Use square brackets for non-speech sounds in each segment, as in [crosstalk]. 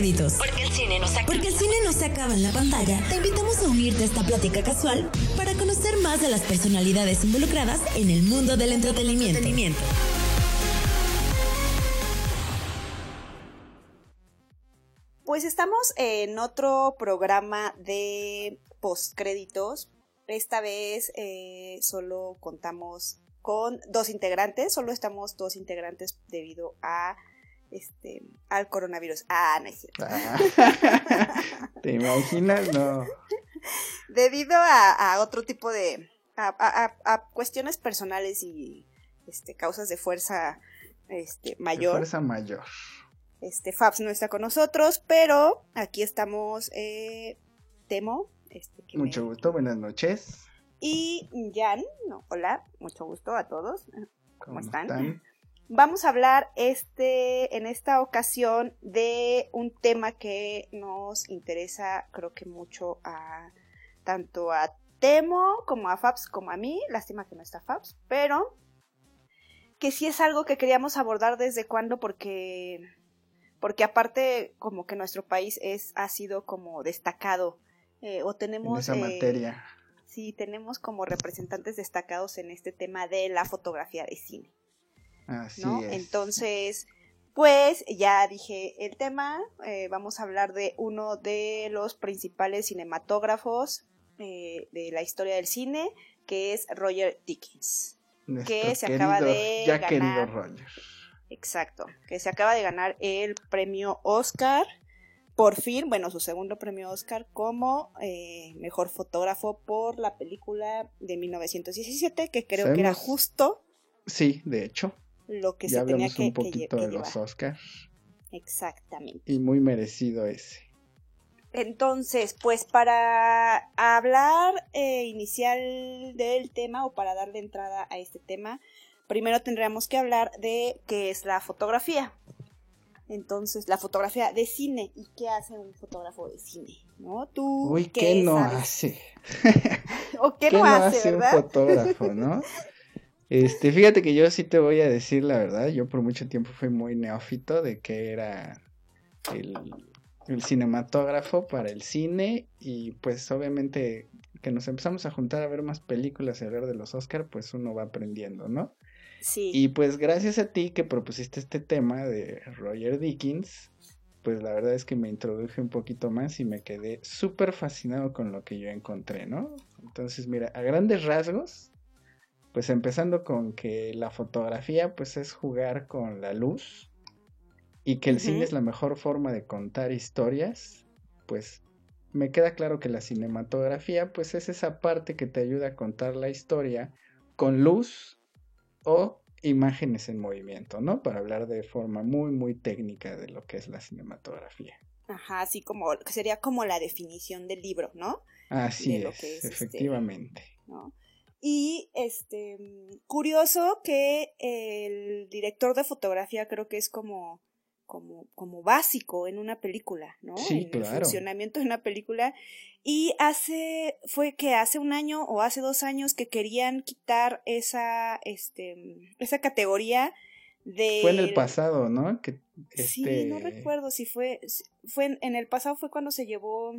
Porque el cine no se Porque el cine no se acaba en la pantalla. Te invitamos a unirte a esta plática casual para conocer más de las personalidades involucradas en el mundo del entretenimiento. Pues estamos en otro programa de postcréditos. Esta vez eh, solo contamos con dos integrantes, solo estamos dos integrantes debido a este al coronavirus. Ah, no es cierto. Ah. [laughs] ¿Te imaginas? No. [laughs] Debido a, otro tipo de a, cuestiones personales y este causas de fuerza este mayor. fuerza mayor. Este Fabs no está con nosotros, pero aquí estamos eh, Temo. Este, Mucho gusto, buenas noches. Y Jan, no, hola, mucho gusto a todos. ¿Cómo, están? Vamos a hablar este, en esta ocasión de un tema que nos interesa, creo que mucho a tanto a Temo como a Fabs como a mí. Lástima que no está Fabs, pero que sí es algo que queríamos abordar desde cuando porque porque aparte como que nuestro país es ha sido como destacado eh, o tenemos en esa eh, materia sí tenemos como representantes destacados en este tema de la fotografía de cine. Así es. Entonces, pues ya dije el tema, eh, vamos a hablar de uno de los principales cinematógrafos eh, de la historia del cine, que es Roger Dickens. que se acaba de ya querido Roger. Exacto, que se acaba de ganar el premio Oscar por fin, bueno, su segundo premio Oscar como eh, mejor fotógrafo por la película de 1917, que creo que era justo. Sí, de hecho. Lo que se tenía que un poquito de los Oscars. Exactamente. Y muy merecido ese. Entonces, pues para hablar eh, inicial del tema o para darle entrada a este tema, primero tendríamos que hablar de qué es la fotografía. Entonces, la fotografía de cine. ¿Y qué hace un fotógrafo de cine? ¿No? Tú. Uy, ¿qué, [laughs] no hace? ¿O qué, no, hace, un fotógrafo, no? [laughs] Este, fíjate que yo sí te voy a decir la verdad. Yo por mucho tiempo fui muy neófito de que era el, el cinematógrafo para el cine. Y pues obviamente que nos empezamos a juntar a ver más películas y a ver de los Oscar, pues uno va aprendiendo, ¿no? Y pues gracias a ti que propusiste este tema de Roger Dickens, pues la verdad es que me introduje un poquito más y me quedé súper fascinado con lo que yo encontré, ¿no? Entonces, mira, a grandes rasgos, pues empezando con que la fotografía pues es jugar con la luz y que el cine es la mejor forma de contar historias, pues me queda claro que la cinematografía pues es esa parte que te ayuda a contar la historia con luz o imágenes en movimiento, ¿no? Para hablar de forma muy, muy técnica de lo que es la cinematografía. Ajá, así como, que sería como la definición del libro, ¿no? Así es, este, efectivamente. Y este, curioso que el director de fotografía creo que es como como, como básico en una película, ¿no? Sí, en el funcionamiento de una película. Y hace, fue que hace un año o hace dos años que querían quitar esa, este, esa categoría de... Fue en el pasado, ¿no? Que, Sí, no este recuerdo si fue, fue en, el pasado fue cuando se llevó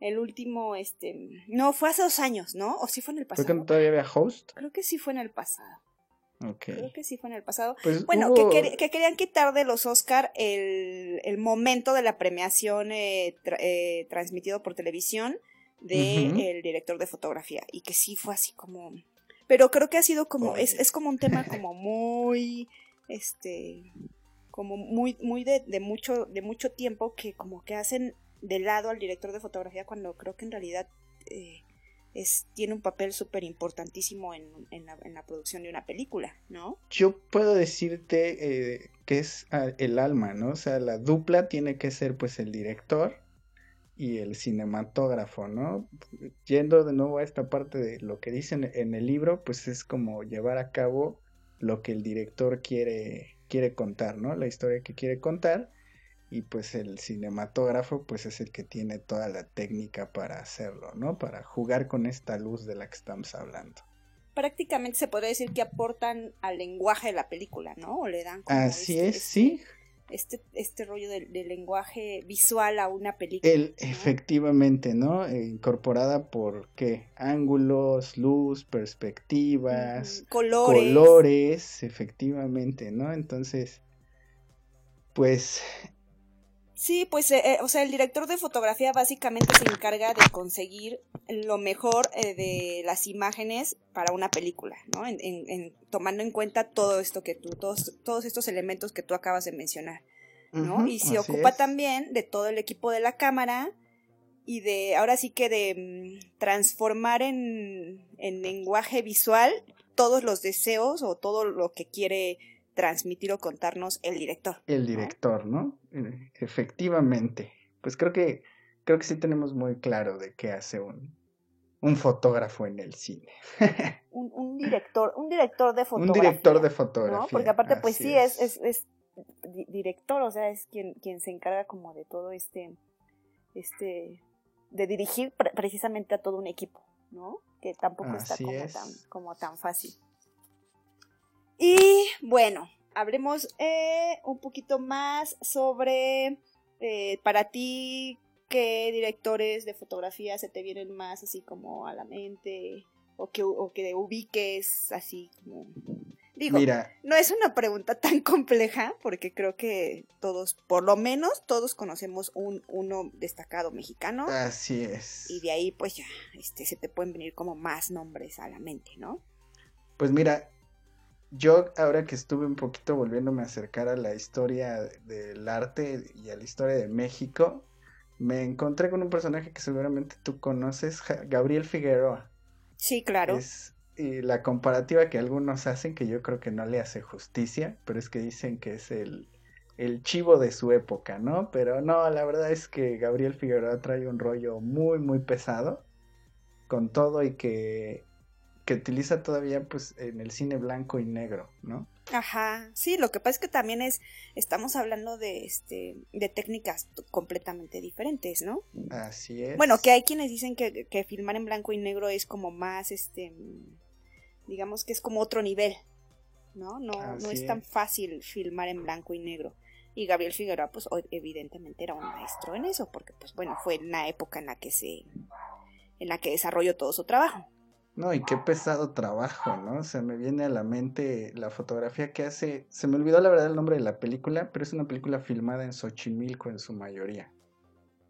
el último, este, no, fue hace dos años, ¿no? O sí fue en el pasado. ¿Fue cuando todavía había host? Creo que sí fue en el pasado. Creo que sí fue en el pasado. Pues bueno, que, querían quitar de los Oscar el, momento de la premiación eh, eh, transmitido por televisión del de director de fotografía. Y que sí fue así como. Pero creo que ha sido como. Es, es, como un tema [laughs] como muy. Este. Como muy, muy de, de, mucho, de mucho tiempo que como que hacen de lado al director de fotografía cuando creo que en realidad eh, tiene un papel súper importantísimo en, la, producción de una película, ¿no? Yo puedo decirte eh, que es ah, el alma, ¿no? O sea, la dupla tiene que ser pues el director y el cinematógrafo, ¿no? Yendo de nuevo a esta parte de lo que dicen en el libro, pues es como llevar a cabo lo que el director quiere, quiere contar, ¿no? La historia que quiere contar y pues el cinematógrafo pues es el que tiene toda la técnica para hacerlo, ¿no? Para jugar con esta luz de la que estamos hablando. Prácticamente se podría decir que aportan al lenguaje de la película, ¿no? O le dan como Así este, es, sí. este, este rollo del, lenguaje visual a una película. El, Efectivamente, ¿no? Eh, incorporada por qué? Ángulos, luz, perspectivas, colores. colores, efectivamente, ¿no? Entonces, pues Sí, pues, eh, eh, o sea, el director de fotografía básicamente se encarga de conseguir lo mejor eh, de las imágenes para una película, ¿no? En, en, tomando en cuenta todo esto que tú, todos, todos estos elementos que tú acabas de mencionar, ¿no? y se ocupa también de todo el equipo de la cámara y de, ahora sí que de mm, transformar en, en lenguaje visual todos los deseos o todo lo que quiere transmitir o contarnos el director. El director, ¿no? Eh, efectivamente. Pues creo que creo que sí tenemos muy claro de qué hace un, un fotógrafo en el cine. [laughs] un, director, un director de fotografía. Un director de fotografía. Porque aparte, pues sí, es, es, es, director, o sea, es quien, quien se encarga como de todo este, este, de dirigir precisamente a todo un equipo, ¿no? Que tampoco está como tan, como tan fácil. Y bueno, hablemos eh, un poquito más sobre eh, para ti qué directores de fotografía se te vienen más así como a la mente o que, o que ubiques así como... Digo, Mira, no es una pregunta tan compleja porque creo que todos, por lo menos todos conocemos un uno destacado mexicano. Así es. Y de ahí pues ya, este, se te pueden venir como más nombres a la mente, ¿no? Pues mira, yo ahora que estuve un poquito volviéndome a acercar a la historia del arte y a la historia de México, me encontré con un personaje que seguramente tú conoces, Gabriel Figueroa. Sí, claro. Es y la comparativa que algunos hacen, que yo creo que no le hace justicia, pero es que dicen que es el, el chivo de su época, ¿no? Pero no, la verdad es que Gabriel Figueroa trae un rollo muy, muy pesado con todo y que que utiliza todavía pues en el cine blanco y negro, ¿no? Ajá, sí, lo que pasa es que también es, estamos hablando de este, de técnicas completamente diferentes, ¿no? Así es. Bueno, que hay quienes dicen que, que filmar en blanco y negro es como más, este, digamos que es como otro nivel, ¿no? No, no es tan fácil filmar en blanco y negro. Y Gabriel Figueroa, pues evidentemente era un maestro en eso, porque pues bueno, fue en la época en la que se, en la que desarrolló todo su trabajo. No, y qué pesado trabajo, ¿no? Se me viene a la mente la fotografía que hace. Se me olvidó la verdad el nombre de la película, pero es una película filmada en Xochimilco en su mayoría.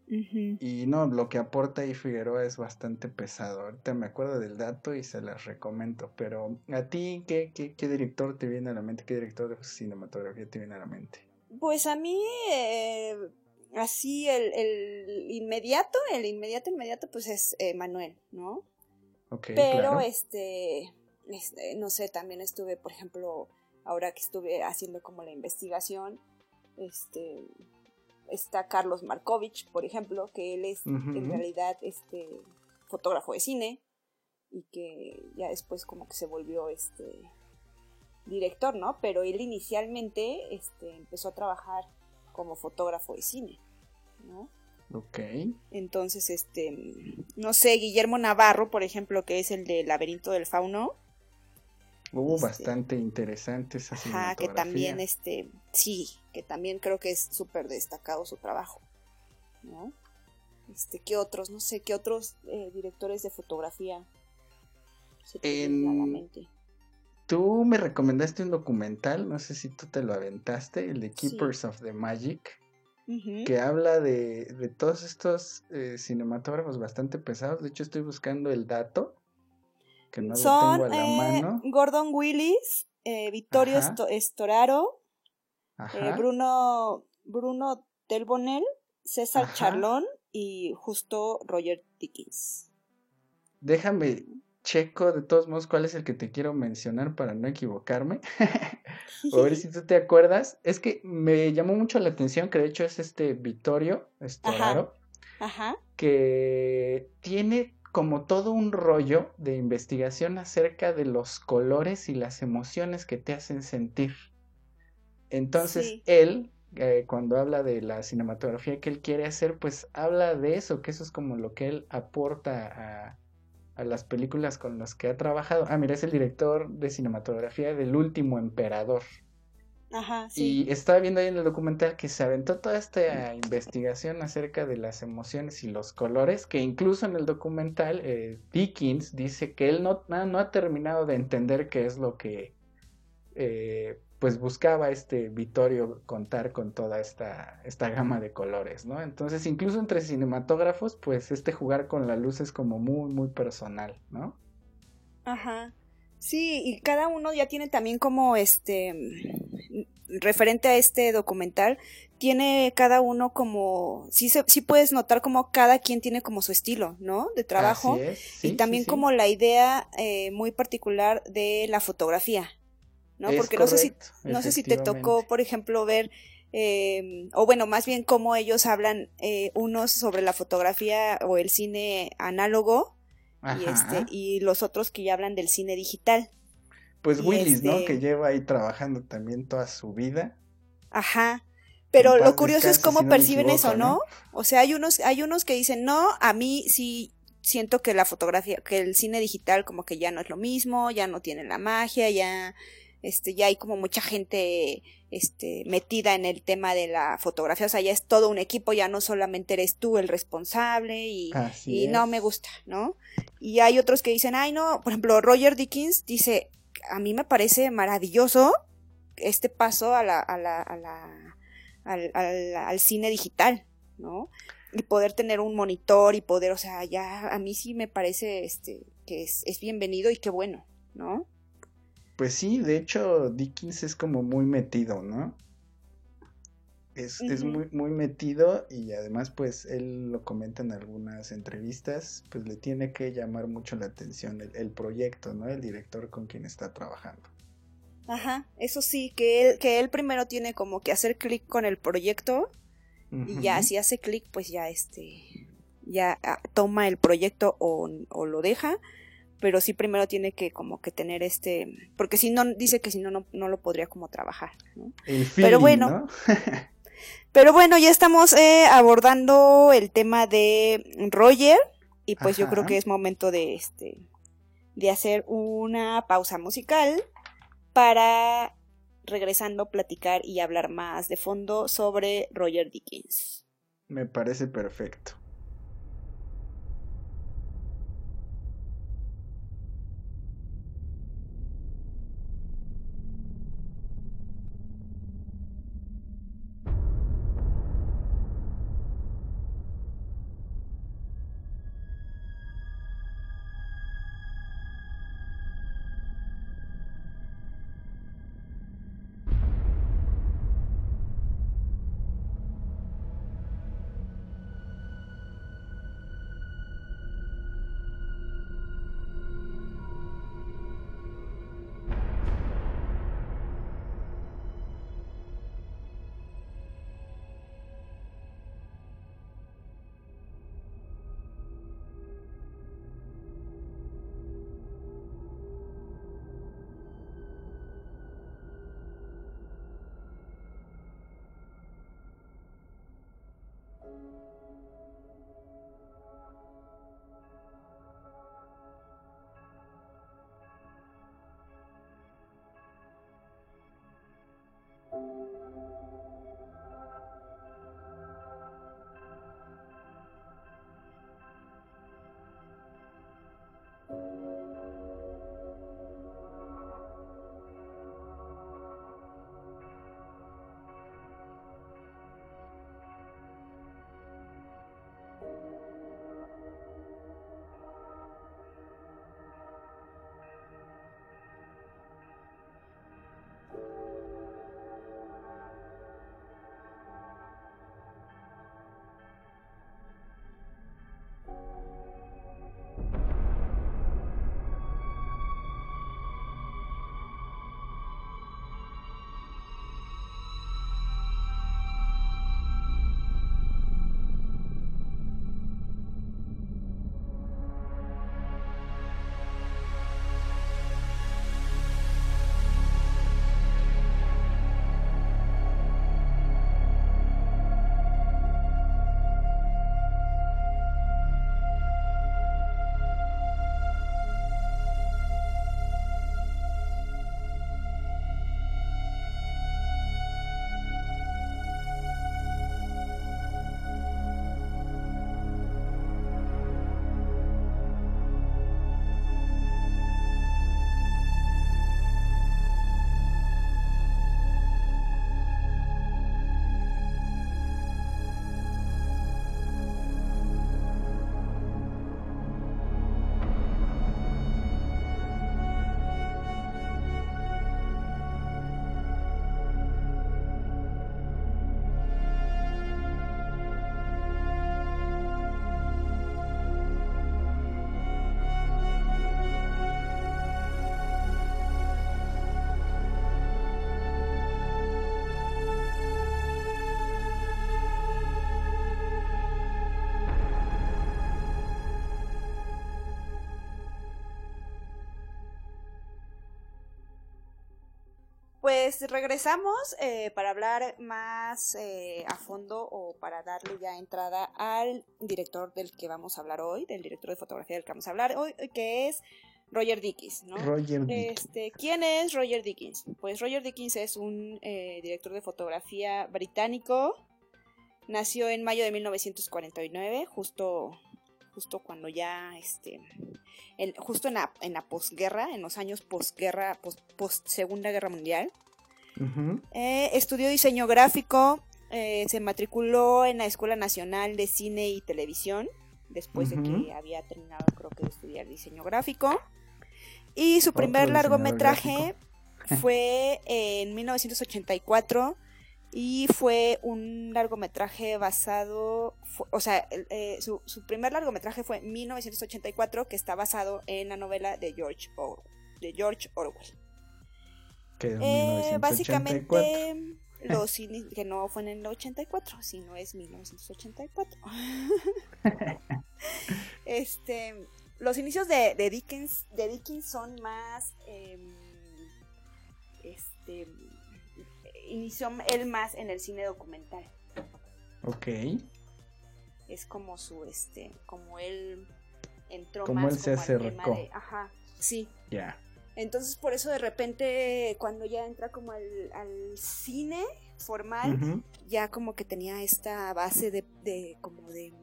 Y no, lo que aporta ahí Figueroa es bastante pesado. Ahorita me acuerdo del dato y se las recomiendo. Pero a ti, ¿qué, qué, qué director te viene a la mente? ¿Qué director de cinematografía te viene a la mente? Pues a mí, eh, así, el, el, inmediato, el inmediato, inmediato, pues es eh, Manuel, ¿no? Pero este, este, no sé, también estuve, por ejemplo, ahora que estuve haciendo como la investigación, este, está Carlos Markovich, por ejemplo, que él es en realidad este fotógrafo de cine y que ya después como que se volvió este director, ¿no? Pero él inicialmente este, empezó a trabajar como fotógrafo de cine, ¿no? Ok. Entonces, este, no sé, Guillermo Navarro, por ejemplo, que es el de Laberinto del Fauno. Hubo este, bastante interesante esa Ajá, que también, este, sí, que también creo que es súper destacado su trabajo, ¿no? Este, ¿qué otros? No sé, ¿qué otros eh, directores de fotografía se te la mente? Tú me recomendaste un documental, no sé si tú te lo aventaste, el de Keepers of the Magic que habla de, de todos estos eh, cinematógrafos bastante pesados. De hecho, estoy buscando el dato, que no lo tengo a la eh, mano. Gordon Willis, eh, Vittorio Storaro, Bruno, Bruno Delbonel, César Charlón y justo Roger Dickens. Déjame checo de todos modos cuál es el que te quiero mencionar para no equivocarme. [laughs] a ver si tú te acuerdas. Es que me llamó mucho la atención que de hecho es este Vittorio Storaro. Ajá. Que tiene como todo un rollo de investigación acerca de los colores y las emociones que te hacen sentir. Entonces él, eh, cuando habla de la cinematografía que él quiere hacer, pues habla de eso, que eso es como lo que él aporta a, a las películas con las que ha trabajado. Ah, mira, es el director de cinematografía del último emperador. Ajá, sí. Y estaba viendo ahí en el documental que se aventó toda esta investigación acerca de las emociones y los colores, que incluso en el documental eh, Dickens dice que él no, no, ha terminado de entender qué es lo que eh, pues buscaba este Vittorio contar con toda esta, esta gama de colores, ¿no? Entonces, incluso entre cinematógrafos, pues este jugar con la luz es como muy, muy personal, ¿no? Ajá. Sí, y cada uno ya tiene también como este referente a este documental, tiene cada uno como, sí, sí puedes notar como cada quien tiene como su estilo, ¿no? De trabajo. y también como la idea eh, muy particular de la fotografía, ¿no? Porque no sé si, no sé si te tocó, por ejemplo, ver, eh, o bueno, más bien cómo ellos hablan eh, unos sobre la fotografía o el cine análogo y, este, y los otros que ya hablan del cine digital. Pues Willis, ¿no? Que este lleva ahí trabajando también toda su vida. Ajá. Pero lo curioso es cómo perciben eso, ¿no? O sea, hay unos, hay unos que dicen, no, a mí sí siento que la fotografía, que el cine digital como que ya no es lo mismo, ya no tiene la magia, ya, este, ya hay como mucha gente, este, metida en el tema de la fotografía, o sea, ya es todo un equipo, ya no solamente eres tú el responsable y, y no me gusta, ¿no? Y hay otros que dicen, ay, no, por ejemplo, Roger Dickens dice, a mí me parece maravilloso este paso a la, a la, a la, al, al, cine digital, ¿no? Y poder tener un monitor y poder, o sea, ya a mí sí me parece este, que es, es bienvenido y qué bueno, ¿no? Pues sí, de hecho Dickens es como muy metido, ¿no? Es, es, muy, muy metido y además pues él lo comenta en algunas entrevistas, pues le tiene que llamar mucho la atención el, proyecto, ¿no? El director con quien está trabajando. Ajá, eso sí, que él, que él primero tiene como que hacer clic con el proyecto y ya si hace clic pues ya este, ya ah, toma el proyecto o, o lo deja, pero sí primero tiene que como que tener este, porque si no, dice que si no, no, lo podría como trabajar, ¿no? pero bueno. [laughs] Pero bueno, ya estamos eh, abordando el tema de Roger y pues yo creo que es momento de este de hacer una pausa musical para regresando platicar y hablar más de fondo sobre Roger Dickens. Me parece perfecto. Pues regresamos eh, para hablar más eh, a fondo o para darle ya entrada al director del que vamos a hablar hoy, del director de fotografía del que vamos a hablar hoy, que es Roger Dickens, ¿no? Roger Dickens. Este, ¿Quién es Roger Dickens? Pues Roger Dickens es un eh, director de fotografía británico. Nació en mayo de 1949, justo, justo cuando ya, este, justo en la, en la posguerra, en los años posguerra, post, post Segunda Guerra Mundial. Eh, estudió diseño gráfico, eh, se matriculó en la Escuela Nacional de Cine y Televisión, después de que había terminado, creo que, de estudiar diseño gráfico. Y su primer largometraje fue en 1984 y fue un largometraje basado, o sea, eh, su, primer largometraje fue en 1984 que está basado en la novela de George, de George Orwell. Que eh, básicamente los que no fue en el 84, sino es 1984. [laughs] este, los inicios de, de, Dickens, de Dickens son más, em, este, inició él más en el cine documental. Ok. Es como su, este, como él entró como más él se acercó. ajá, sí. Ya. Entonces por eso de repente cuando ya entra como al, cine formal, ya como que tenía esta base de, de como de,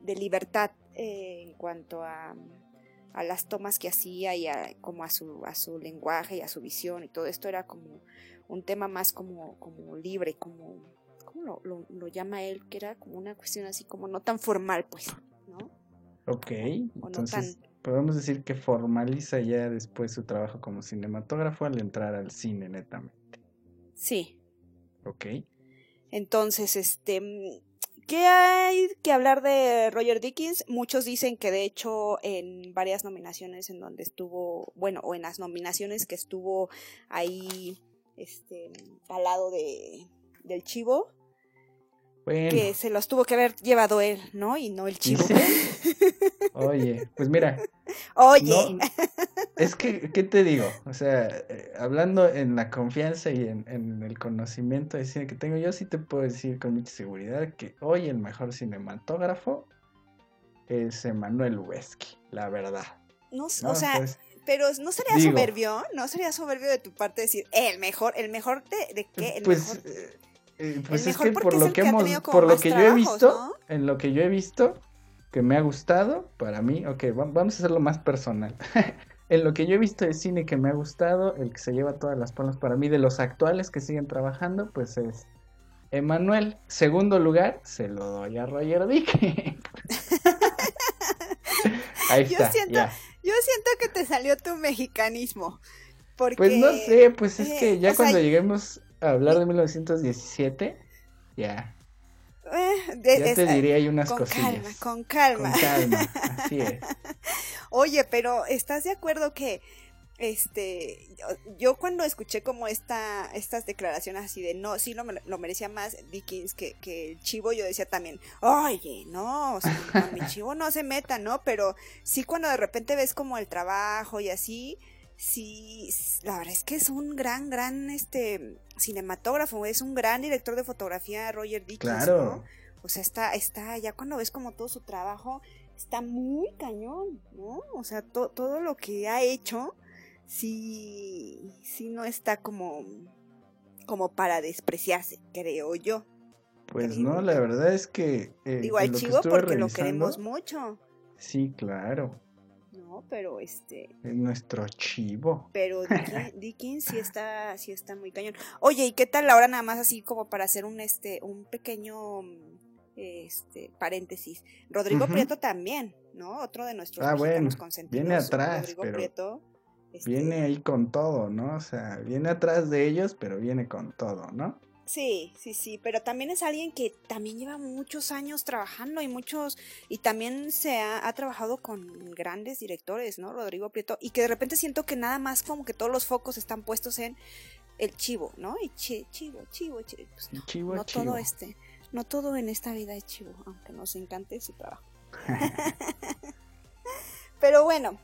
de libertad eh, en cuanto a, a, las tomas que hacía y a, como a su, a su lenguaje y a su visión y todo esto era como un tema más como, como libre, como, ¿cómo lo, lo, llama él? Que era como una cuestión así como no tan formal, pues, ¿no? Ok, entonces podemos decir que formaliza ya después su trabajo como cinematógrafo al entrar al cine netamente. Sí. Ok. Entonces, este, ¿qué hay que hablar de Roger Dickens? Muchos dicen que de hecho en varias nominaciones en donde estuvo, bueno, o en las nominaciones que estuvo ahí este, al lado de, del chivo. Que se los tuvo que haber llevado él, ¿no? Y no el chivo. [laughs] Oye, pues mira. Oye. es que, ¿qué te digo? O sea, eh, hablando en la confianza y en, el conocimiento de cine que tengo, yo sí te puedo decir con mucha seguridad que hoy el mejor cinematógrafo es Emanuel Lubezki, la verdad. No, o sea, pero no sería soberbio, no sería soberbio de tu parte decir el mejor, el mejor de, de qué, el pues, mejor. Eh, eh, pues es que por lo que hemos, por lo que yo he visto, en lo que yo he visto, que me ha gustado, para mí, ok, vamos a hacerlo más personal. [laughs] en lo que yo he visto de cine que me ha gustado, el que se lleva todas las palmas para mí de los actuales que siguen trabajando, pues es Emanuel. Segundo lugar, se lo doy a Roger Dick. [laughs] Ahí está. ya. Yo siento que te salió tu mexicanismo. Porque, pues no sé, pues es que ya cuando lleguemos hablar de 1917, ya. Eh, ya te diría ahí unas cosillas. con calma. Con calma, así es. [laughs] Oye, pero ¿estás de acuerdo que este, yo cuando escuché como esta, estas declaraciones así de no, sí lo, lo merecía más Dickens que, que, el chivo, yo decía también, oye, no, o sea, mi chivo no se meta, ¿no? Pero sí cuando de repente ves como el trabajo y así, sí, la verdad es que es un gran, gran, este, cinematógrafo, es un gran director de fotografía, Roger Dickens, claro. O sea, está, está, ya cuando ves como todo su trabajo, está muy cañón, ¿no? O sea, todo lo que ha hecho, sí, sí no está como, como para despreciarse, creo yo. Pues no, la verdad es que... Eh, Igual chivo porque lo queremos mucho. Sí, claro. No, pero este... Es nuestro chivo. Pero [laughs] Dickens, sí está, sí está muy cañón. Oye, ¿y qué tal ahora nada más así como para hacer un, este, un pequeño este paréntesis. Rodrigo Prieto también, ¿no? Otro de nuestros ah, bueno, Viene atrás, pero... Prieto Viene este ahí con todo, ¿no? O sea, viene atrás de ellos, pero viene con todo, ¿no? Sí, sí, sí, pero también es alguien que también lleva muchos años trabajando y muchos, y también se ha, trabajado con grandes directores, ¿no? Rodrigo Prieto, y que de repente siento que nada más como que todos los focos están puestos en el chivo, ¿no? Y chivo, chivo, chivo, pues no, chivo, no todo este, no todo en esta vida es chivo, aunque nos encante su trabajo. [laughs] pero bueno,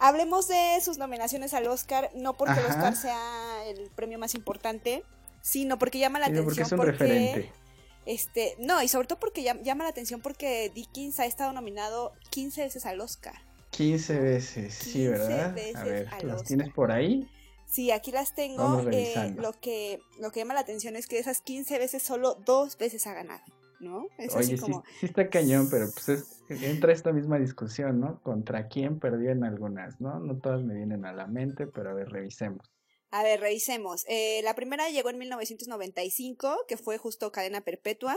Hablemos de sus nominaciones al Oscar, no porque el Oscar sea el premio más importante, sino porque llama la atención. Porque es un referente. Este, no, y sobre todo porque llama la atención porque Dickens ha estado nominado 15 veces al Oscar. 15 veces, sí, ¿verdad? a ver, ¿las tienes por ahí? Sí, aquí las tengo. Eh, lo, que, lo que llama la atención es que de esas 15 veces solo dos veces ha ganado, ¿no? Es Oye, así como... sí, está cañón, pero pues es, entra esta misma discusión, ¿no? ¿Contra quién perdió en algunas, no? No todas me vienen a la mente, pero a ver, revisemos. A ver, revisemos. Eh, la primera llegó en 1995, que fue justo Cadena Perpetua.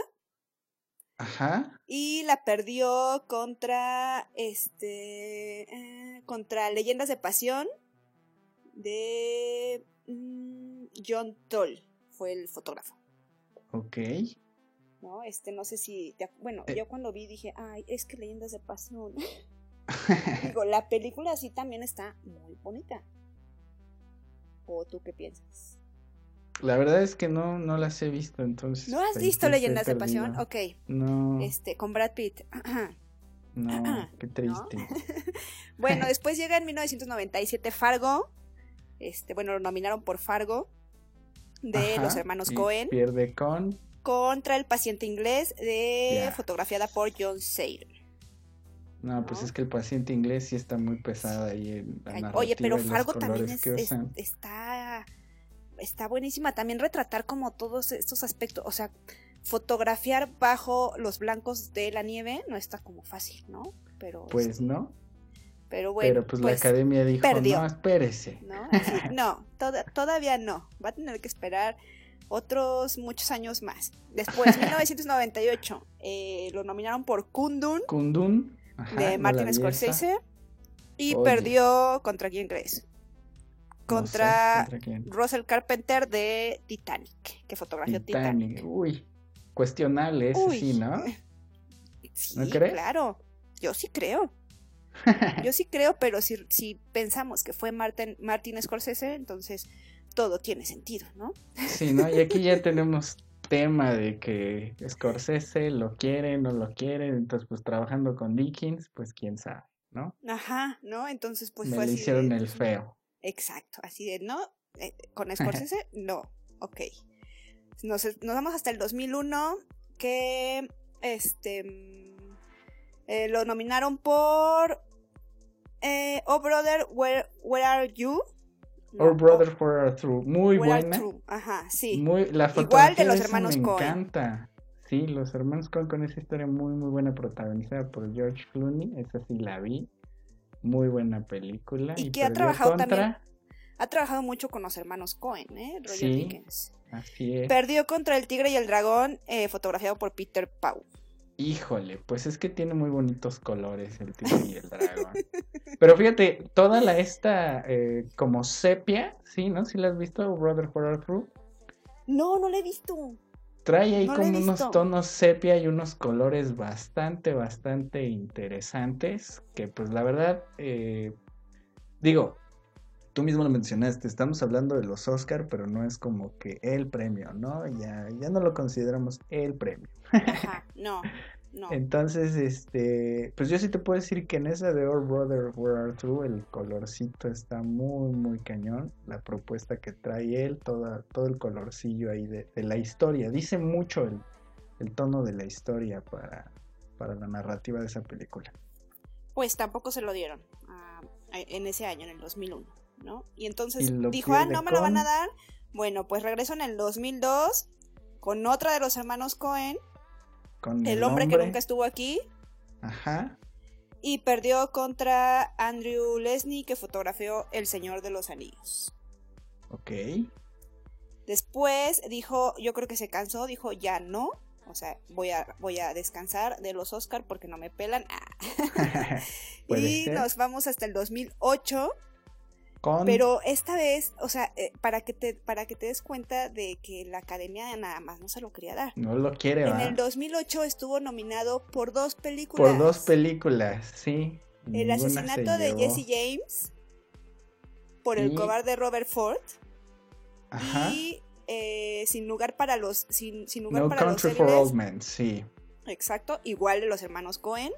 Ajá. Y la perdió contra este eh, contra Leyendas de Pasión de mm, John Toll, fue el fotógrafo. Ok. No, este no sé si bueno, eh. yo cuando vi dije, "Ay, es que Leyendas de Pasión." [laughs] Digo, la película sí también está muy bonita. ¿O tú qué piensas? La verdad es que no, no las he visto, entonces. ¿No has visto Leyendas de Pasión? Ok. No. Este, con Brad Pitt. [clears throat] [clears throat] no, qué triste. [laughs] bueno, después llega en 1997 Fargo. Este, bueno, lo nominaron por Fargo. De los hermanos Cohen. Pierde con. Contra el paciente inglés de fotografiada por John Sayre. No, pues es que el paciente inglés sí está muy pesada ahí en la Oye, pero Fargo también está está buenísima también retratar como todos estos aspectos, o sea, fotografiar bajo los blancos de la nieve no está como fácil, ¿no? Pero Pues este, no. Pero bueno, pero pues, la pues, academia dijo, no, espérese. No, no todavía no, va a tener que esperar otros muchos años más. Después, [laughs] 1998, eh, lo nominaron por Kundun. Kundun de Martin Scorsese. Y perdió contra quién crees? Contra, Russell Carpenter de Titanic, que fotografió Titanic. Uy, cuestionable ese sí, ¿no? [laughs] Sí, ¿No crees? claro. Yo sí creo. Yo sí creo, pero si, si pensamos que fue Martin, Martin Scorsese, entonces todo tiene sentido, ¿no? Sí, ¿no? Y aquí ya [laughs] tenemos tema de que Scorsese lo quiere, no lo quiere, entonces pues trabajando con Dickens, pues quién sabe, ¿no? Ajá, ¿no? Entonces pues Me le hicieron el feo. Exacto, así de, ¿no? Eh, con [laughs] Scorsese, no, ok. Nos, nos vamos hasta el 2001 que este eh, lo nominaron por eh, Oh Brother, Where, Where Are You? Oh Brother, Where Are You? Muy buena. Ajá, sí. Muy, la Igual de los hermanos me Cohen. encanta. Sí, los hermanos Cohen con esa historia muy, muy buena protagonizada por George Clooney. Esa sí la vi. Muy buena película. Y, que ha trabajado también. Ha trabajado mucho con los hermanos Cohen, ¿eh? Roger sí, Dickens. Así es. Perdió contra el tigre y el dragón, eh, fotografiado por Peter Pau. Híjole, pues es que tiene muy bonitos colores el tigre y el dragón. [laughs] Pero fíjate, toda la esta eh, como sepia, ¿sí? ¿No? ¿Sí la has visto, Brother Horror Through? No, no la he visto. Trae ahí como unos tonos sepia y unos colores bastante, bastante interesantes. Que pues la verdad, eh, digo, tú mismo lo mencionaste, estamos hablando de los Oscar, pero no es como que el premio, ¿no? Ya, ya no lo consideramos el premio. Ajá, no. No. Entonces, este, pues yo sí te puedo decir que en esa de Our Brother Where Are True el colorcito está muy, muy cañón. La propuesta que trae él, toda, todo el colorcillo ahí de, la historia. Dice mucho el, el, tono de la historia para, para la narrativa de esa película. Pues tampoco se lo dieron en ese año, en el 2001, ¿no? Y entonces dijo, ah, no me lo van a dar. Bueno, pues regreso en el 2002 con otra de los hermanos Cohen el, hombre, que nunca estuvo aquí. Ajá. Y perdió contra Andrew Lesney, que fotografió El Señor de los Anillos. Ok. Después dijo, yo creo que se cansó, dijo ya no. O sea, voy a, voy a descansar de los Oscar porque no me pelan. [laughs] y nos vamos hasta el 2008 pero esta vez, o sea, eh, para que te para que te des cuenta de que la academia nada más no se lo quería dar. No lo quiere, En el 2008 estuvo nominado por dos películas. Por dos películas, sí. El asesinato de Jesse James por el cobarde Robert Ford. Ajá. Y eh, sin lugar para los sin, sin lugar no para Country for Old Men, sí. Exacto, igual de los hermanos Cohen.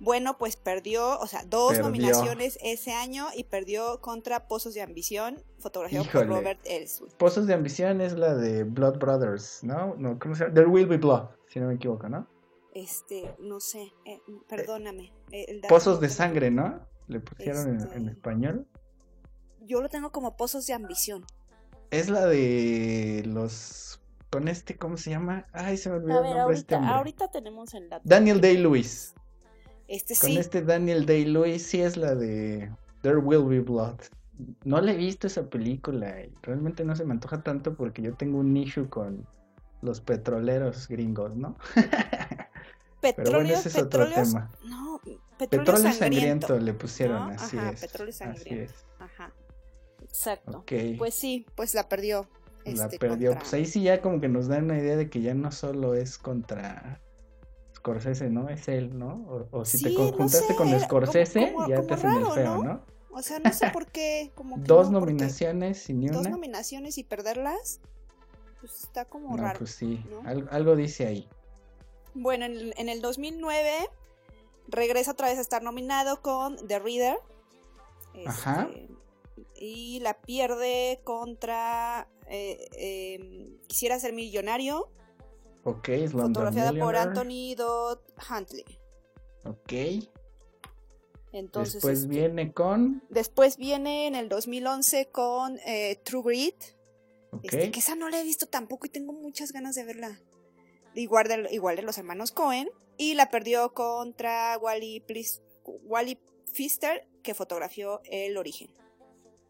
Bueno, pues perdió, o sea, dos nominaciones ese año y perdió contra Pozos de Ambición, fotografiado por Robert Elswit. Pozos de Ambición es la de Blood Brothers, ¿no? no ¿Cómo se llama? There Will Be Blood, si no me equivoco, ¿no? Este, no sé, eh, perdóname. Eh, Pozos de Sangre, ¿no? Le pusieron en, en, este, español. Yo lo tengo como Pozos de Ambición. Es la de los con este, ¿cómo se llama? Ay, se me olvidó el nombre este ahorita, tenemos el dato. Daniel Day-Lewis. Este Con este Daniel Day-Lewis sí es la de There Will Be Blood. No le he visto esa película y realmente no se me antoja tanto porque yo tengo un issue con los petroleros gringos, ¿no? [laughs] Pero bueno, ese es otro tema. No, petróleo, sangriento. le pusieron, así Ajá, es. Petróleo sangriento. Ajá. Exacto. Pues sí, pues la perdió. La este, perdió. Pues ahí sí ya como que nos da una idea de que ya no solo es contra Scorsese, ¿no? Es él, ¿no? O, si te conjuntaste con Scorsese, ya te hacen el feo, ¿no? O sea, no sé por qué. [laughs] dos nominaciones y ni una. Dos nominaciones y perderlas, pues está como no, raro. Pues sí, algo, dice ahí. Bueno, en el, 2009 regresa otra vez a estar nominado con The Reader. Ajá. Este, y la pierde contra eh, em, Quisiera ser millonario. Ok, Fotografiada por Anthony Dodd Huntley. Ok. Entonces. Después este, viene con. Después viene en el 2011 con eh, True Grit. Este, que esa no la he visto tampoco y tengo muchas ganas de verla. Igual de, igual de los hermanos Cohen. Y la perdió contra Wally, Wally Pfister, que fotografió El Origen.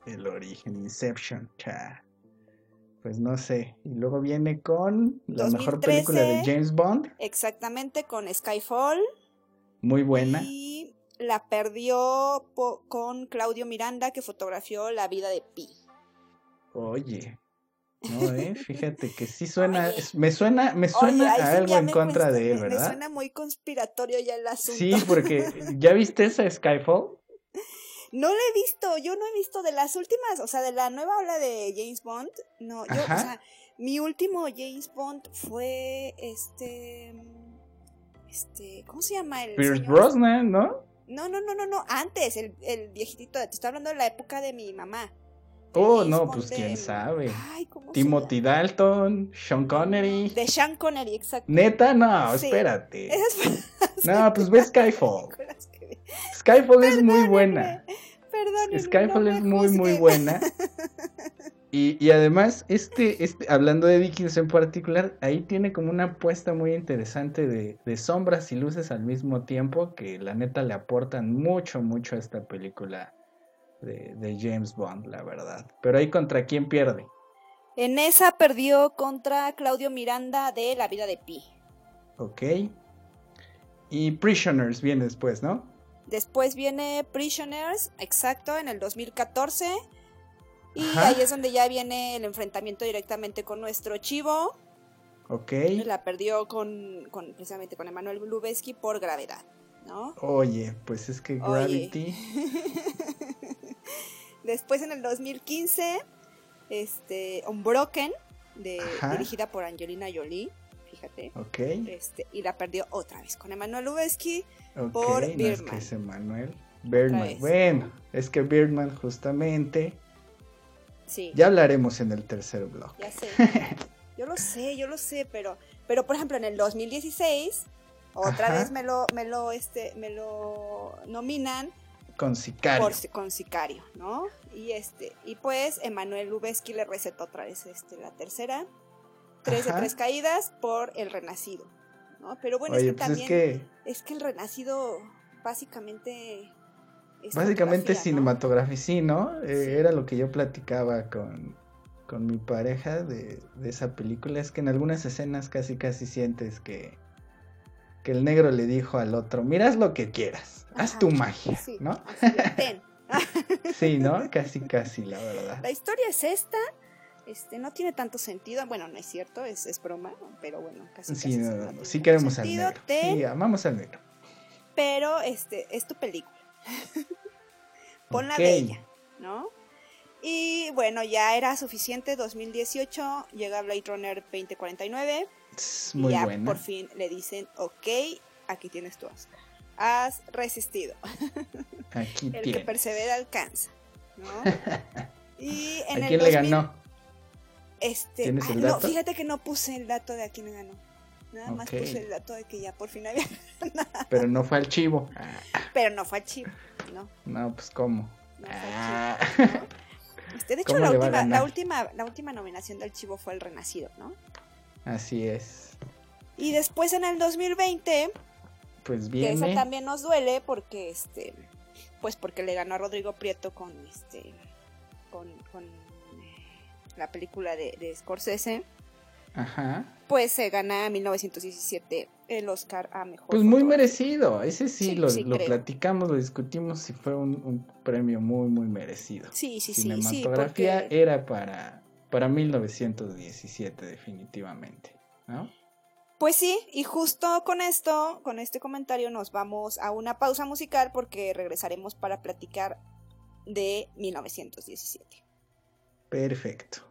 El Origen, Inception. Cha pues no sé. Y luego viene con la mejor película de James Bond. Exactamente, con Skyfall. Muy buena. Y la perdió con Claudio Miranda, que fotografió La vida de Pi. Oye. No, eh, [laughs] fíjate que sí suena, me suena, me suena a algo en contra de él, ¿verdad? Me suena muy conspiratorio ya el asunto. Sí, porque [laughs] ¿ya viste esa Skyfall? No la he visto, yo no he visto de las últimas, o sea, de la nueva ola de James Bond. No, yo, o sea, mi último James Bond fue este. Este, ¿cómo se llama el? Pierce Brosnan, ¿no? No, no, no, no, no, antes, el, el viejitito, te estoy hablando de la época de mi mamá. Oh, no, pues quién sabe. Ay, ¿cómo Timothy Dalton, Sean Connery. De Sean Connery, exacto. Neta, no, espérate. [laughs] no, pues ve Skyfall. Skyfall es muy buena. Perdón. Skyfall es muy, muy buena. [laughs] Y, y, además, este, este, hablando de Vikings en particular, ahí tiene como una apuesta muy interesante de, de, sombras y luces al mismo tiempo que la neta le aportan mucho, mucho a esta película de, de James Bond, la verdad. Pero ahí contra quién pierde. En esa perdió contra Claudio Miranda de La vida de Pi. Ok. Y Prisoners viene después, ¿no? Después viene Prisoners, exacto, en el 2014. Y ahí es donde ya viene el enfrentamiento directamente con nuestro chivo. Ok. La perdió con, precisamente con Emanuel Lubezki por gravedad, ¿no? Oye, pues es que Gravity. [laughs] Después en el 2015, este, Unbroken, de, dirigida por Angelina Jolie, fíjate. Ok. Este, y la perdió otra vez con Emanuel Lubezki por Birdman. es que Emanuel. Birdman. Bueno, es que Birdman justamente. Sí. Ya hablaremos en el tercer blog. Ya sé. [laughs] yo lo sé, yo lo sé, pero, pero por ejemplo en el 2016 otra vez me lo, me lo, este, me lo nominan con Sicario. con Sicario, ¿no? Y este, y pues Emanuel Lubezki le recetó otra vez este, la tercera. Tres de tres caídas por el renacido. ¿no? Pero bueno, es que pues también es que... el renacido básicamente es básicamente cinematografía, sí, ¿no? Eh, era lo que yo platicaba con, con mi pareja de, de, esa película, es que en algunas escenas casi casi sientes que, que el negro le dijo al otro, miras lo que quieras, haz tu magia, ¿no? sí, ¿no? [laughs] [laughs] Casi casi, la verdad. La historia es esta, este, no tiene tanto sentido. Bueno, no es cierto, es, es broma, pero bueno, casi. Sí, no, sí queremos al negro. Sí, amamos al negro. Pero este, es tu película. [laughs] Ponla bella, ¿no? Y bueno, ya era suficiente. 2018 llega Blade Runner 2049. Muy y ya por fin le dicen, ok, aquí tienes tu Oscar. has resistido. [laughs] Aquí el que persevera alcanza, ¿no? [laughs] Y en ¿A quién le ganó? Este, ¿Tienes el dato? No, fíjate que no puse el dato de a quién ganó. Nada más puse el dato de que ya por fin había [laughs] ganado. Pero no fue al chivo. Pero no fue al chivo, ¿no? No, pues cómo. No fue al chivo, ¿no? Este, de [laughs] hecho, la última, la última, la última nominación del chivo fue el Renacido, ¿no? Así es. Y después en el 2020, pues bien. Que esa también nos duele porque este pues porque le ganó a Rodrigo Prieto con este con, con la película de, de Scorsese. Ajá. Pues se gana en 1917 el Oscar a mejor. Pues muy merecido, ese sí, lo, lo platicamos, lo discutimos y fue un, premio muy, muy merecido. Sí, sí, sí. Cinematografía era para, para 1917, definitivamente, ¿no? Pues sí, y justo con esto, con este comentario, nos vamos a una pausa musical porque regresaremos para platicar de 1917. Perfecto.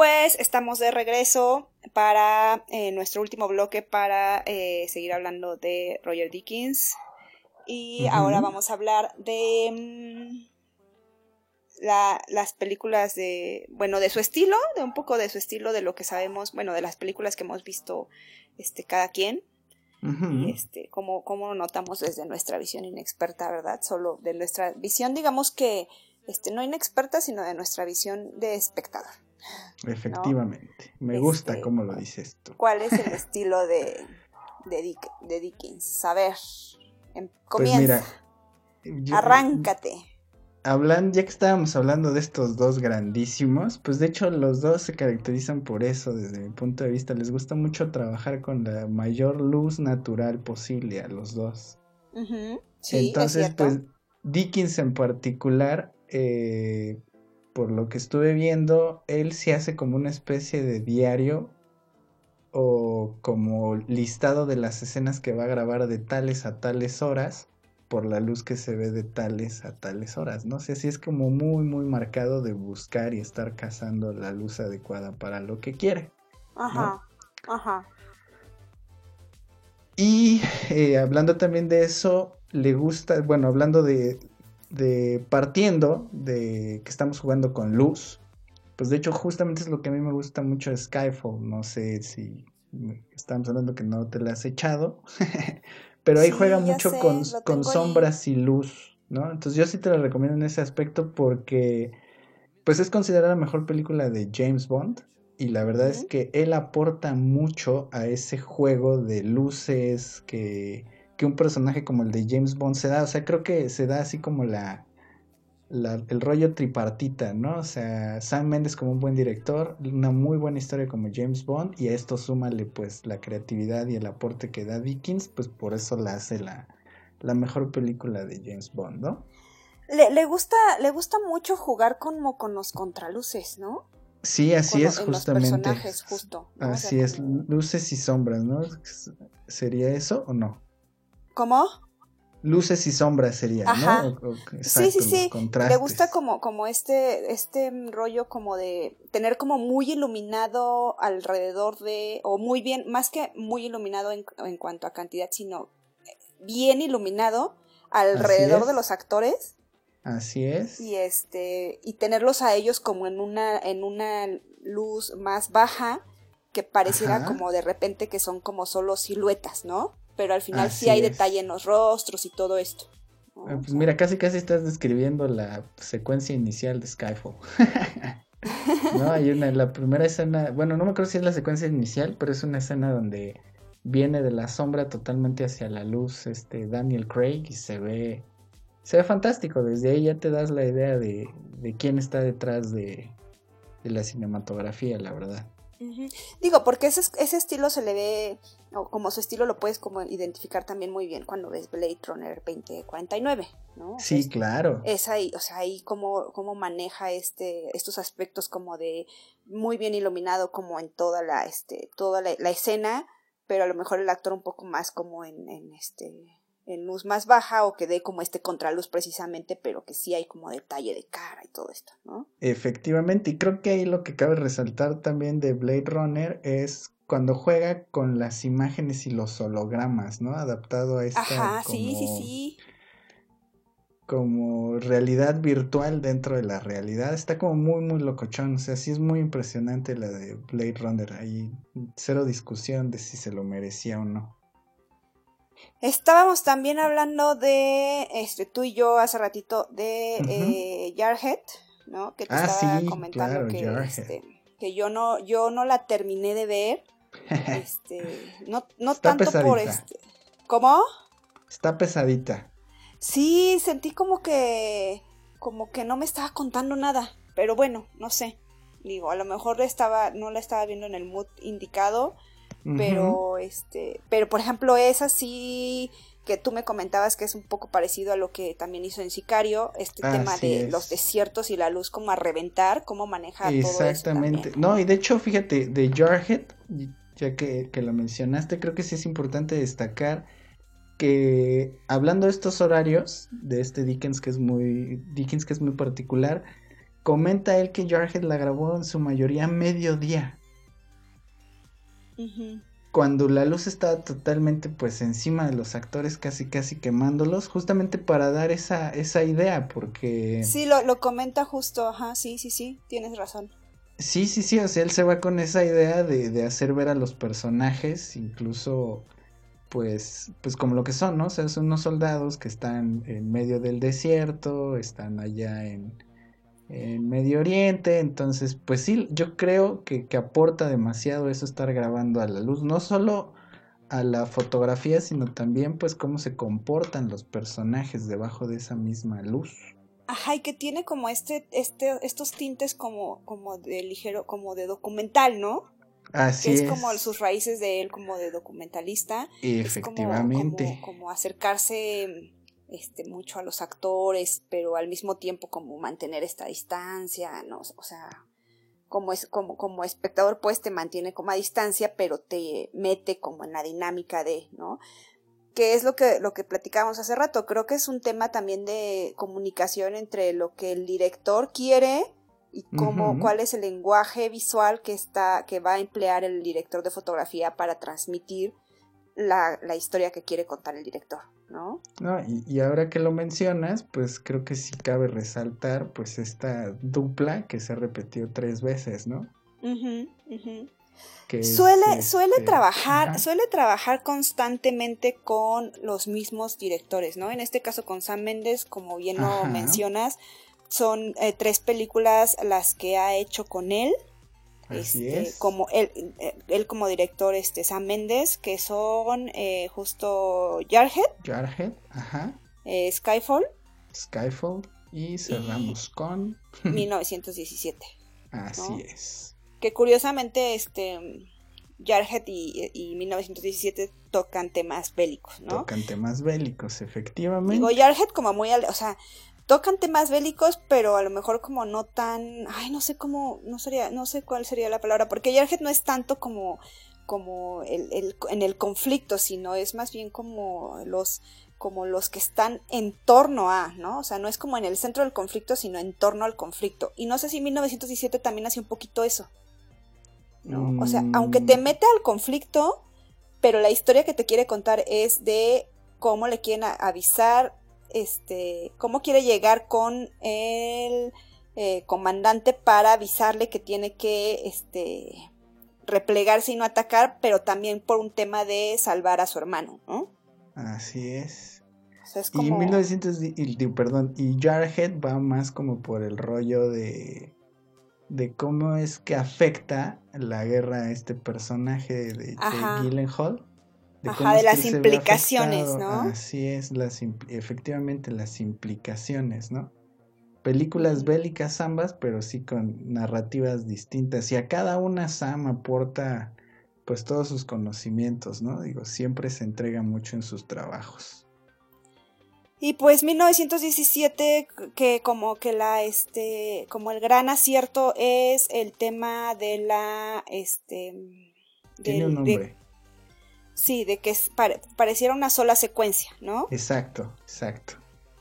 Pues estamos de regreso para eh, nuestro último bloque para eh, seguir hablando de Roger Dickens. Y ahora vamos a hablar de mm, las películas de, bueno, de su estilo, de un poco de su estilo, de lo que sabemos, bueno, de las películas que hemos visto este, cada quien. este, como, como notamos desde nuestra visión inexperta, ¿verdad? Solo de nuestra visión, digamos que este, no inexperta, sino de nuestra visión de espectador. Efectivamente. Me gusta este, cómo lo dices tú. ¿Cuál es el [laughs] estilo de, de, Dickens? A ver, em, pues comienza. Arráncate. Hablan, ya que estábamos hablando de estos dos grandísimos, pues de hecho los dos se caracterizan por eso desde mi punto de vista. Les gusta mucho trabajar con la mayor luz natural posible a los dos. Entonces, pues Dickens en particular eh, por lo que estuve viendo, él se hace como una especie de diario o como listado de las escenas que va a grabar de tales a tales horas por la luz que se ve de tales a tales horas, ¿no? sé si es como muy, muy marcado de buscar y estar cazando la luz adecuada para lo que quiere. Ajá, ajá. Y eh, hablando también de eso, le gusta, bueno, hablando de, de partiendo de que estamos jugando con luz, pues de hecho justamente es lo que a mí me gusta mucho de Skyfall, no sé si estamos hablando que no te la has echado, [laughs] pero ahí juega mucho con, sombras y luz, ¿no? Entonces yo sí te la recomiendo en ese aspecto porque pues es considerada la mejor película de James Bond y la verdad es que él aporta mucho a ese juego de luces que, que un personaje como el de James Bond se da, o sea, creo que se da así como la el rollo tripartita, ¿no? O sea, Sam Mendes como un buen director, una muy buena historia como James Bond, y a esto súmale pues la creatividad y el aporte que da Dickens, pues por eso la hace la, la mejor película de James Bond, ¿no? Le, le, gusta, le gusta mucho jugar como con los contraluces, ¿no? Sí, así es justamente. Los personajes, justo. Así es, luces y sombras, ¿no? ¿Sería eso o no? ¿Cómo? luces y sombras sería, ¿no? sí, sí, sí. Le gusta como, como este, este rollo como de tener como muy iluminado alrededor de, o muy bien, más que muy iluminado en, en cuanto a cantidad, sino bien iluminado alrededor de los actores. Así es. Y este, y tenerlos a ellos como en una, en una luz más baja, que pareciera como de repente que son como solo siluetas, ¿no? Pero al final sí hay detalle en los rostros y todo esto. Ah, pues mira, casi casi estás describiendo la secuencia inicial de Skyfall. [laughs] no, hay una, la primera escena, bueno, no me acuerdo si es la secuencia inicial, pero es una escena donde viene de la sombra totalmente hacia la luz este Daniel Craig y se ve se ve fantástico, desde ahí ya te das la idea de, de quién está detrás de, de la cinematografía, la verdad. Digo, porque ese, ese estilo se le ve, o como su estilo lo puedes como identificar también muy bien cuando ves Blade Runner 2049, ¿no? Sí, claro. Es ahí, o sea, ahí como, como maneja este, estos aspectos como de muy bien iluminado como en toda la, este, toda la, la escena, pero a lo mejor el actor un poco más como en, en este en luz más baja o que dé como este contraluz precisamente, pero que sí hay como detalle de cara y todo esto, ¿no? Efectivamente, y creo que ahí lo que cabe resaltar también de Blade Runner es cuando juega con las imágenes y los hologramas, ¿no? Adaptado a esta Ajá, sí, sí, sí. como realidad virtual dentro de la realidad. Está como muy, muy locochón. O sea, sí es muy impresionante la de Blade Runner. Ahí cero discusión de si se lo merecía o no. Estábamos también hablando de, este, tú y yo hace ratito, de eh, Jarhead, ¿no? Que te ah, estaba comentando que, este, que yo no, yo no la terminé de ver. [laughs] Este, no, no tanto por este. ¿Cómo? Está pesadita. Sí, sentí como que, como que no me estaba contando nada. Pero bueno, no sé. Digo, a lo mejor estaba, no la estaba viendo en el mood indicado pero este, pero por ejemplo es así que tú me comentabas que es un poco parecido a lo que también hizo en Sicario, este tema de los desiertos y la luz como a reventar, cómo maneja todo eso. Exactamente. No, y de hecho, fíjate, de Jarhead, ya que, que lo mencionaste, creo que sí es importante destacar que hablando de estos horarios de este Dickens que es muy Dickens que es muy particular, comenta él que Jarhead la grabó en su mayoría mediodía. Cuando la luz está totalmente pues encima de los actores, casi casi quemándolos, justamente para dar esa, esa idea, porque... Sí, lo, lo comenta justo, ajá, sí, sí, sí, tienes razón. Sí, sí, sí, o sea, él se va con esa idea de, de hacer ver a los personajes, incluso pues, pues como lo que son, ¿no? O sea, son unos soldados que están en medio del desierto, están allá en, en Medio Oriente, entonces pues sí, yo creo que, aporta demasiado eso estar grabando a la luz, no solo a la fotografía, sino también pues cómo se comportan los personajes debajo de esa misma luz. Ajá, y que tiene como este, este, estos tintes como, como de ligero, como de documental, ¿no? Así es, es. como sus raíces de él como de documentalista. Efectivamente. como, como acercarse este, mucho a los actores, pero al mismo tiempo como mantener esta distancia, ¿no? O sea, como, es, como, como espectador pues te mantiene como a distancia, pero te mete como en la dinámica de, ¿no? Que es lo que, lo que platicábamos hace rato. Creo que es un tema también de comunicación entre lo que el director quiere y cómo, cuál es el lenguaje visual que está, que va a emplear el director de fotografía para transmitir la, la historia que quiere contar el director. ¿No? No, y, ahora que lo mencionas, pues creo que sí cabe resaltar pues esta dupla que se ha repetido tres veces, ¿no? suele, suele este, trabajar, suele trabajar constantemente con los mismos directores, ¿no? En este caso con Sam Mendes, como bien lo mencionas, son eh, tres películas las que ha hecho con él. Este, como él, eh, él como director, este, Sam Mendes, que son eh, justo Jarhead. Jarhead, ajá. Eh, Skyfall. Skyfall. Y cerramos con [laughs] [laughs] 1917. Así es. Que curiosamente, este Jarhead y, y, 1917 tocan temas bélicos, ¿no? Tocan temas bélicos, efectivamente. Digo, Jarhead como muy, o sea, tocan temas bélicos, pero a lo mejor como no tan, ay, no sé cómo, no sería, no sé cuál sería la palabra, porque Jarhead no es tanto como, como el, el, en el conflicto, sino es más bien como los, como los que están en torno a, ¿no? O sea, no es como en el centro del conflicto, sino en torno al conflicto. Y no sé si 1917 también hace un poquito eso. ¿no? O sea, aunque te mm. mete al conflicto, pero la historia que te quiere contar es de cómo le quieren avisar este, cómo quiere llegar con el eh, comandante para avisarle que tiene que, este, replegarse y no atacar, pero también por un tema de salvar a su hermano, ¿no? Así es. Y 1900, y, perdón, y Jarhead va más como por el rollo de de cómo es que afecta la guerra a este personaje de, de Gyllenhaal Ajá, de las implicaciones, ¿no? Así es, las efectivamente las implicaciones, ¿no? Películas bélicas ambas, pero sí con narrativas distintas. Y a cada una Sam aporta pues todos sus conocimientos, ¿no? Digo, siempre se entrega mucho en sus trabajos. Y pues 1917, que como que la, este, como el gran acierto es el tema de la, este... Tiene un nombre. Sí, de que pareciera una sola secuencia, ¿no? Exacto, exacto.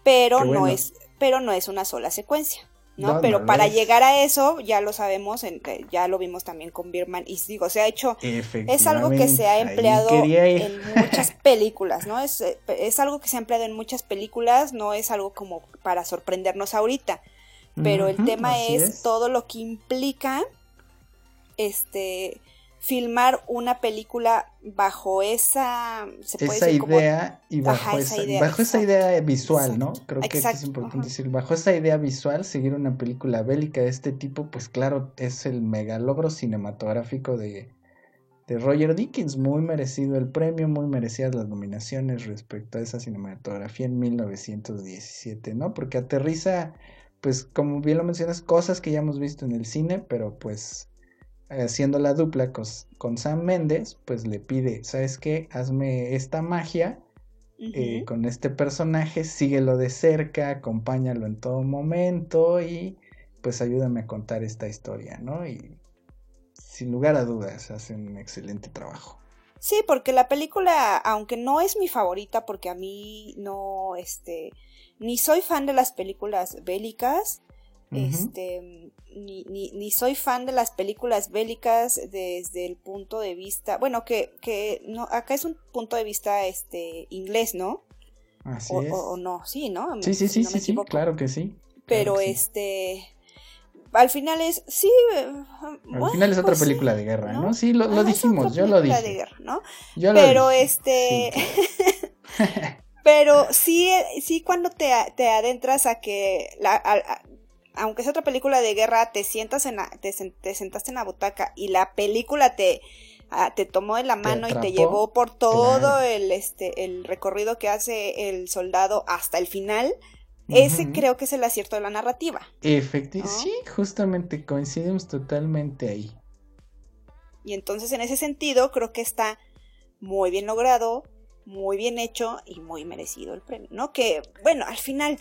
Pero no es, pero no es una sola secuencia. ¿no? Pero para llegar a eso, ya lo sabemos, en, ya lo vimos también con Birman, y digo, se ha hecho, es algo que se ha empleado en muchas [laughs] películas, ¿no? Es, es algo que se ha empleado en muchas películas, no es algo como para sorprendernos ahorita, pero el tema es, todo lo que implica, este, filmar una película bajo esa esa idea y bajo, esa, idea, bajo esa idea visual, ¿no? Creo que es importante decir, bajo esa idea visual, seguir una película bélica de este tipo, pues claro, es el mega logro cinematográfico de, de Roger Dickens, muy merecido el premio, muy merecidas las nominaciones respecto a esa cinematografía en 1917, ¿no? Porque aterriza, pues como bien lo mencionas, cosas que ya hemos visto en el cine, pero pues haciendo la dupla con, Sam Méndez, pues le pide, ¿sabes qué? Hazme esta magia eh, con este personaje, síguelo de cerca, acompáñalo en todo momento y pues ayúdame a contar esta historia, ¿no? Y sin lugar a dudas hacen un excelente trabajo. Sí, porque la película, aunque no es mi favorita, porque a mí no, este, ni soy fan de las películas bélicas, este, ni, ni, soy fan de las películas bélicas desde el punto de vista, bueno, que, que no, acá es un punto de vista este inglés, ¿no? Así o, es. O, no, sí, ¿no? Sí, sí, sí, sí, claro que sí. Pero este al final es, sí. Al final es otra pues película de guerra, ¿no? Sí, lo, lo dijimos, yo lo dije. De guerra, ¿no? Pero este. [laughs] pero sí, sí cuando te, te adentras a que la, aunque es otra película de guerra, te sientas en la, te, sentaste en la butaca y la película te, ah, te tomó de la mano y te llevó por todo el, este, el recorrido que hace el soldado hasta el final. Ese creo que es el acierto de la narrativa. Efectivamente, sí, justamente coincidimos totalmente ahí. Y entonces en ese sentido creo que está muy bien logrado, muy bien hecho y muy merecido el premio, ¿no? Que, bueno, al final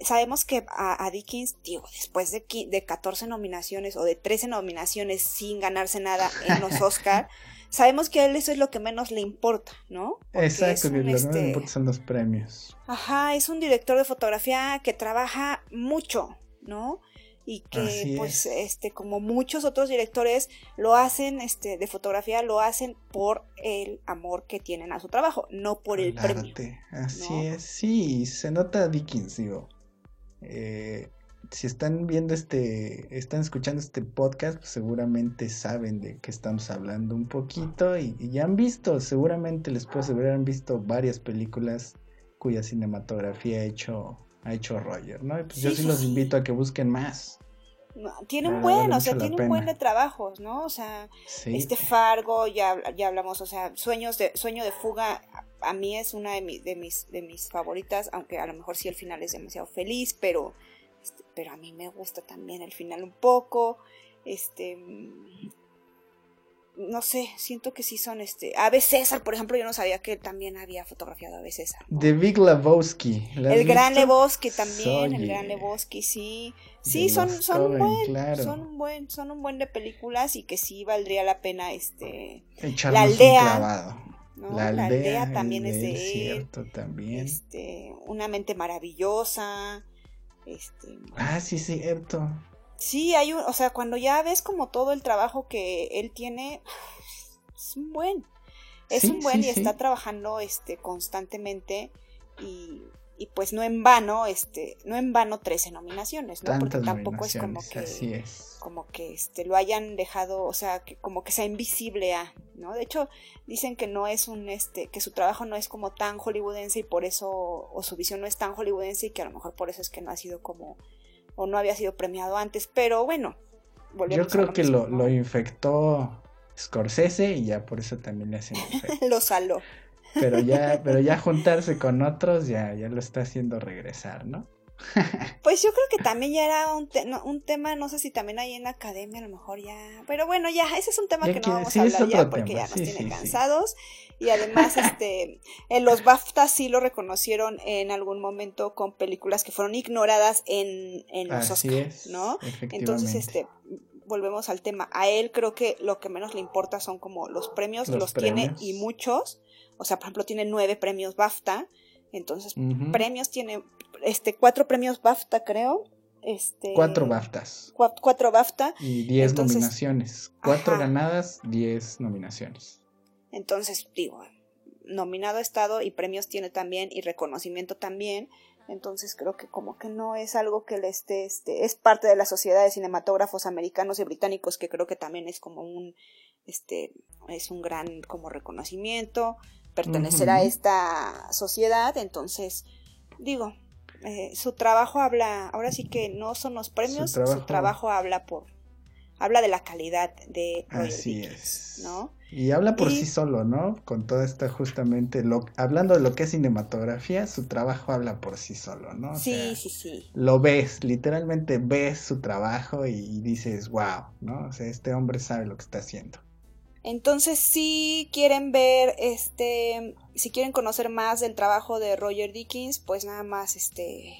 sabemos que a, Dickens, digo, después de, de 14 nominaciones o de 13 nominaciones sin ganarse nada en los [laughs] Oscar, sabemos que a él eso es lo que menos le importa, ¿no? Exacto, lo que le este importa son los premios. Ajá, es un director de fotografía que trabaja mucho, ¿no? y que pues este como muchos otros directores lo hacen este de fotografía lo hacen por el amor que tienen a su trabajo no por el, premio así es sí se nota Dickens digo eh, si están viendo este, están escuchando este podcast, pues seguramente saben de qué estamos hablando un poquito y, ya han visto, seguramente les puedo asegurar, han visto varias películas cuya cinematografía ha hecho, ha hecho Roger, ¿no? pues yo sí, los invito a que busquen más. tiene un buen, o sea, tiene un buen de trabajos, ¿no? O sea, este Fargo, ya, ya hablamos, o sea, Sueños de, Sueño de Fuga, a mí es una de, de, mis, de mis favoritas, aunque a lo mejor sí el final es demasiado feliz, pero, este, pero a mí me gusta también el final un poco. Este, mm, no sé, siento que sí son este. Ave César, por ejemplo, yo no sabía que también había fotografiado a César. De Big Lebowski. El Gran Lebowski también, el Gran Lebowski, sí. Sí, son, son buen, son un buen, son un buen de películas y que sí valdría la pena este la aldea. La, aldea, también es de cierto, también. Este, una mente maravillosa. Este, ah, sí, cierto. Sí, hay un, o sea, cuando ya ves como todo el trabajo que él tiene, es un buen. Es un buen y está trabajando este constantemente y y pues no en vano, este, no en vano 13 nominaciones, ¿no? Porque tampoco es como que como que este lo hayan dejado, o sea, que como que sea invisible a, ¿no? De hecho, dicen que no es un este que su trabajo no es como tan hollywoodense y por eso o su visión no es tan hollywoodense y que a lo mejor por eso es que no ha sido como o no había sido premiado antes, pero bueno, Yo creo que lo, lo infectó Scorsese y ya por eso también le hacen [laughs] lo saló. Pero ya, pero ya juntarse con otros ya, ya lo está haciendo regresar, ¿no? Pues yo creo que también ya era un, un tema, no sé si también hay en la academia, a lo mejor ya. Pero bueno, ya, ese es un tema que no vamos a hablar ya porque ya nos tiene cansados. Y además, este, en los BAFTA sí lo reconocieron en algún momento con películas que fueron ignoradas en, en los Oscars, ¿no? Entonces, este, volvemos al tema. A él creo que lo que menos le importa son como los premios, los, tiene y muchos. O sea, por ejemplo, tiene nueve premios BAFTA. Entonces, premios tiene, este, cuatro premios BAFTA, creo. Este, cuatro BAFTAs. cuatro BAFTA. Y diez nominaciones. Cuatro ganadas, diez nominaciones. Entonces, digo, nominado estado y premios tiene también y reconocimiento también. Entonces creo que como que no es algo que le esté, este, es parte de la sociedad de cinematógrafos americanos y británicos que creo que también es como un, este, es un gran como reconocimiento, pertenecer a esta sociedad, entonces digo, eh, su trabajo habla, ahora sí que no son los premios, su trabajo, habla por, habla de la calidad de Así es. ¿no? Y habla por sí solo, ¿no? Con toda esta justamente, lo, hablando de lo que es cinematografía, su trabajo habla por sí solo, ¿no? sí, sí, sí. Lo ves, literalmente ves su trabajo y, dices, wow, ¿no? O sea, este hombre sabe lo que está haciendo. Entonces, si quieren ver, este, si quieren conocer más del trabajo de Roger Dickens, pues nada más, este,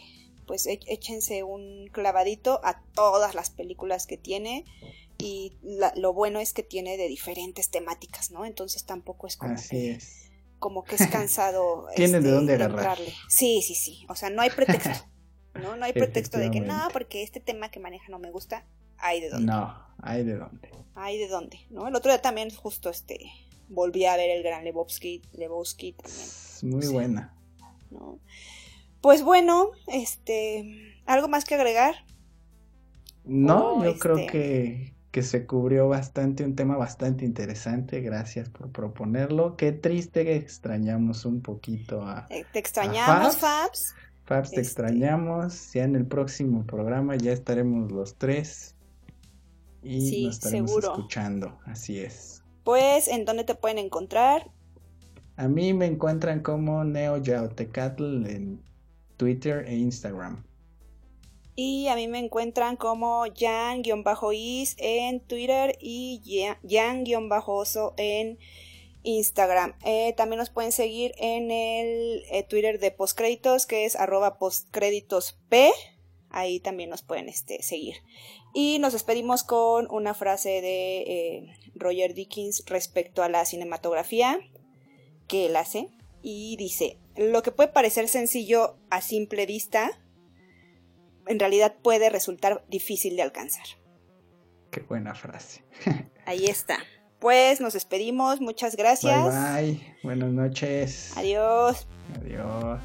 pues échense un clavadito a todas las películas que tiene y lo bueno es que tiene de diferentes temáticas, ¿no? Entonces tampoco es como que como que es cansado. [laughs] tiene de este, dónde agarrarle. Sí, sí, sí. O sea, no hay pretexto. ¿no? No hay [laughs] pretexto de que no, porque este tema que maneja no me gusta. Hay de dónde. No, hay de dónde. Hay de dónde, ¿no? El otro día también justo este volví a ver el gran Lebowski, Lebowski también. muy buena. ¿no? Pues bueno, este, ¿algo más que agregar? No, yo creo este, que, que se cubrió bastante, un tema bastante interesante. Gracias por proponerlo. Qué triste que extrañamos un poquito a. Eh, te extrañamos, Fabs. Fabs, te este extrañamos. Ya en el próximo programa ya estaremos los tres. Y nos estaremos escuchando. Así es. Pues, ¿en dónde te pueden encontrar? A mí me encuentran como Neo Yaotecatl en Twitter e Instagram. Y a mí me encuentran como Jan-Is en Twitter y Jan-Oso en Instagram. Eh, también nos pueden seguir en el eh, Twitter de Postcréditos, que es arroba postcréditosp. Ahí también nos pueden este, seguir. Y nos despedimos con una frase de eh, Roger Dickens respecto a la cinematografía que él hace. Y dice, lo que puede parecer sencillo a simple vista, en realidad puede resultar difícil de alcanzar. Qué buena frase. [laughs] Ahí está. Pues nos despedimos, muchas gracias. Bye bye, buenas noches. Adiós. Adiós.